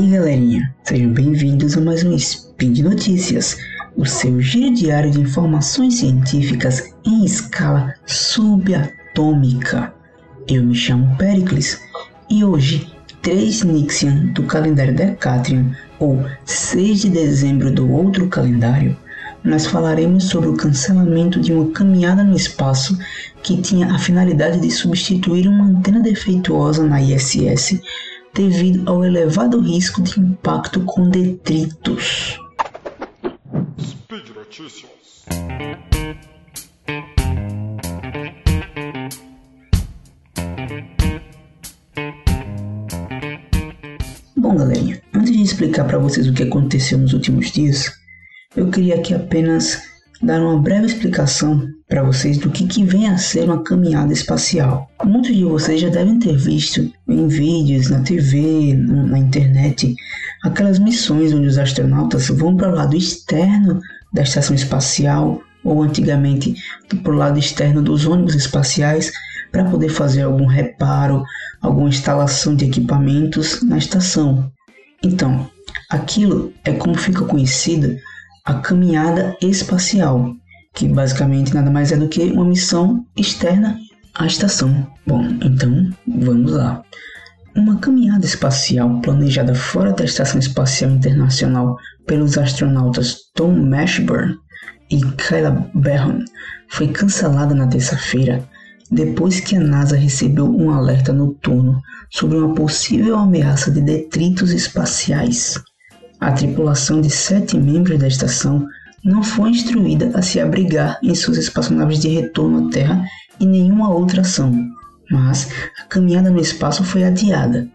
aí, galerinha? Sejam bem-vindos a mais um Speed Notícias, o seu giro diário de informações científicas em escala subatômica. Eu me chamo Pericles e hoje, 3 Nixian do calendário Decatrian, ou 6 de dezembro do outro calendário, nós falaremos sobre o cancelamento de uma caminhada no espaço que tinha a finalidade de substituir uma antena defeituosa na ISS devido ao elevado risco de impacto com detritos. Speed Notícias. Bom, galerinha, antes de explicar para vocês o que aconteceu nos últimos dias, eu queria aqui apenas dar uma breve explicação para vocês do que, que vem a ser uma caminhada espacial. Muitos de vocês já devem ter visto em vídeos, na TV, na internet, aquelas missões onde os astronautas vão para o lado externo da estação espacial ou antigamente para o lado externo dos ônibus espaciais para poder fazer algum reparo, alguma instalação de equipamentos na estação. Então, aquilo é como fica conhecida a caminhada espacial, que basicamente nada mais é do que uma missão externa à estação. Bom, então vamos lá. Uma caminhada espacial planejada fora da Estação Espacial Internacional pelos astronautas Tom Mashburn e Kyla Barron foi cancelada na terça-feira depois que a NASA recebeu um alerta noturno sobre uma possível ameaça de detritos espaciais. A tripulação de sete membros da estação não foi instruída a se abrigar em suas espaçonaves de retorno à Terra e nenhuma outra ação, mas a caminhada no espaço foi adiada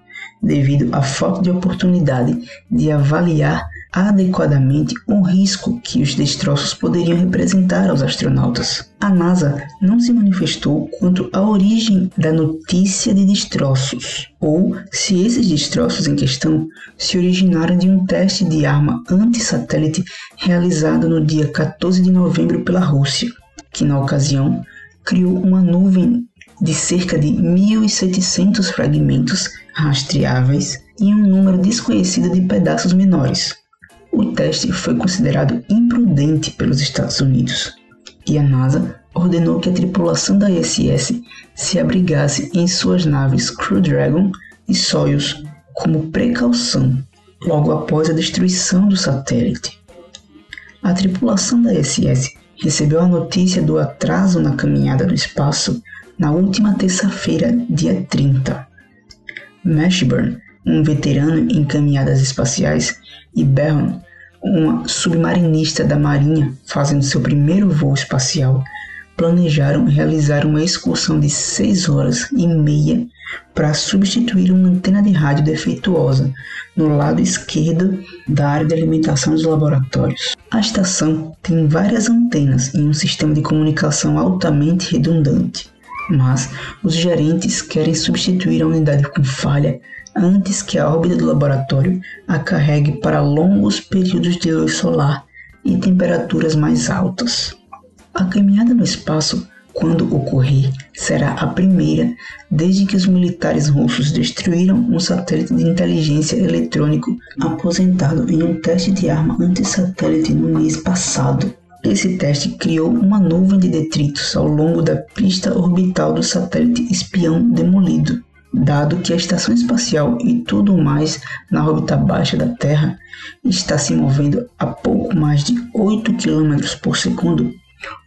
devido à falta de oportunidade de avaliar adequadamente o risco que os destroços poderiam representar aos astronautas. A NASA não se manifestou quanto à origem da notícia de destroços, ou se esses destroços em questão se originaram de um teste de arma anti-satélite realizado no dia 14 de novembro pela Rússia, que na ocasião criou uma nuvem de cerca de 1.700 fragmentos rastreáveis e um número desconhecido de pedaços menores. O teste foi considerado imprudente pelos Estados Unidos e a NASA ordenou que a tripulação da ISS se abrigasse em suas naves Crew Dragon e Soyuz como precaução logo após a destruição do satélite. A tripulação da ISS recebeu a notícia do atraso na caminhada no espaço na última terça-feira, dia 30. Mashburn, um veterano em caminhadas espaciais, e Barron, uma submarinista da Marinha fazendo seu primeiro voo espacial, planejaram realizar uma excursão de 6 horas e meia para substituir uma antena de rádio defeituosa no lado esquerdo da área de alimentação dos laboratórios. A estação tem várias antenas e um sistema de comunicação altamente redundante, mas os gerentes querem substituir a unidade com falha antes que a órbita do laboratório a carregue para longos períodos de luz solar e temperaturas mais altas. A caminhada no espaço, quando ocorrer, será a primeira desde que os militares russos destruíram um satélite de inteligência eletrônico aposentado em um teste de arma anti-satélite no mês passado. Esse teste criou uma nuvem de detritos ao longo da pista orbital do satélite espião demolido dado que a estação espacial e tudo mais na órbita baixa da Terra está se movendo a pouco mais de 8 km por segundo,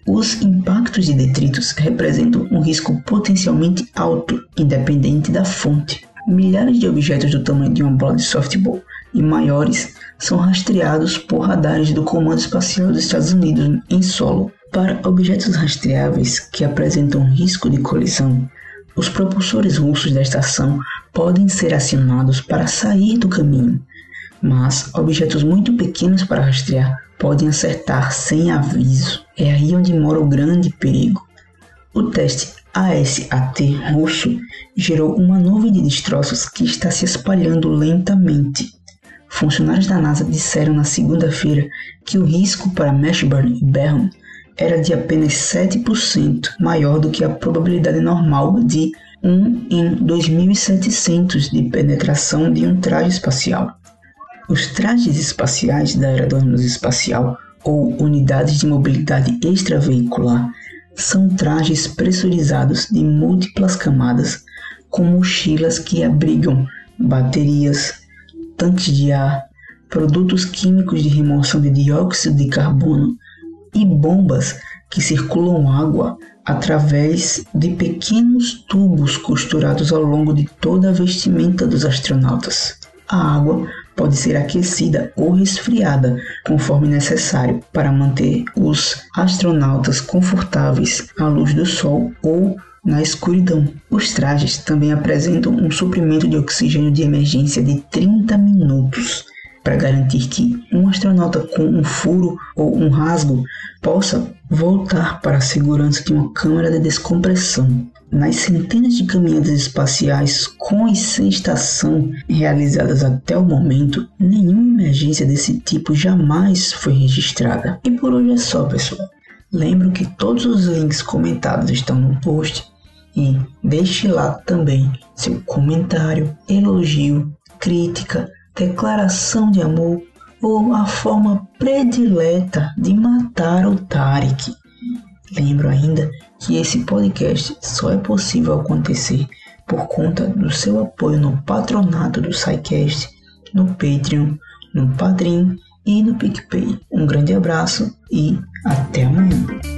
os impactos de detritos representam um risco potencialmente alto, independente da fonte. Milhares de objetos do tamanho de uma bola de softball e maiores são rastreados por radares do Comando Espacial dos Estados Unidos em solo. Para objetos rastreáveis que apresentam risco de colisão, os propulsores russos da estação podem ser acionados para sair do caminho, mas objetos muito pequenos para rastrear podem acertar sem aviso. É aí onde mora o grande perigo. O teste ASAT russo gerou uma nuvem de destroços que está se espalhando lentamente. Funcionários da NASA disseram na segunda-feira que o risco para Mashburn e Barron era de apenas 7% maior do que a probabilidade normal de 1 em 2700 de penetração de um traje espacial. Os trajes espaciais da ônibus espacial ou unidades de mobilidade extraveicular são trajes pressurizados de múltiplas camadas com mochilas que abrigam baterias, tanques de ar, produtos químicos de remoção de dióxido de carbono e bombas que circulam água através de pequenos tubos costurados ao longo de toda a vestimenta dos astronautas. A água pode ser aquecida ou resfriada conforme necessário para manter os astronautas confortáveis à luz do sol ou na escuridão. Os trajes também apresentam um suprimento de oxigênio de emergência de 30 minutos para garantir que um astronauta com um furo ou um rasgo possa voltar para a segurança de uma câmara de descompressão. Nas centenas de caminhadas espaciais com e sem estação realizadas até o momento, nenhuma emergência desse tipo jamais foi registrada. E por hoje é só, pessoal. Lembro que todos os links comentados estão no post e deixe lá também seu comentário, elogio, crítica, declaração de amor ou a forma predileta de matar o Tarek. Lembro ainda que esse podcast só é possível acontecer por conta do seu apoio no patronato do SciCast, no Patreon, no Padrim e no PicPay. Um grande abraço e até amanhã.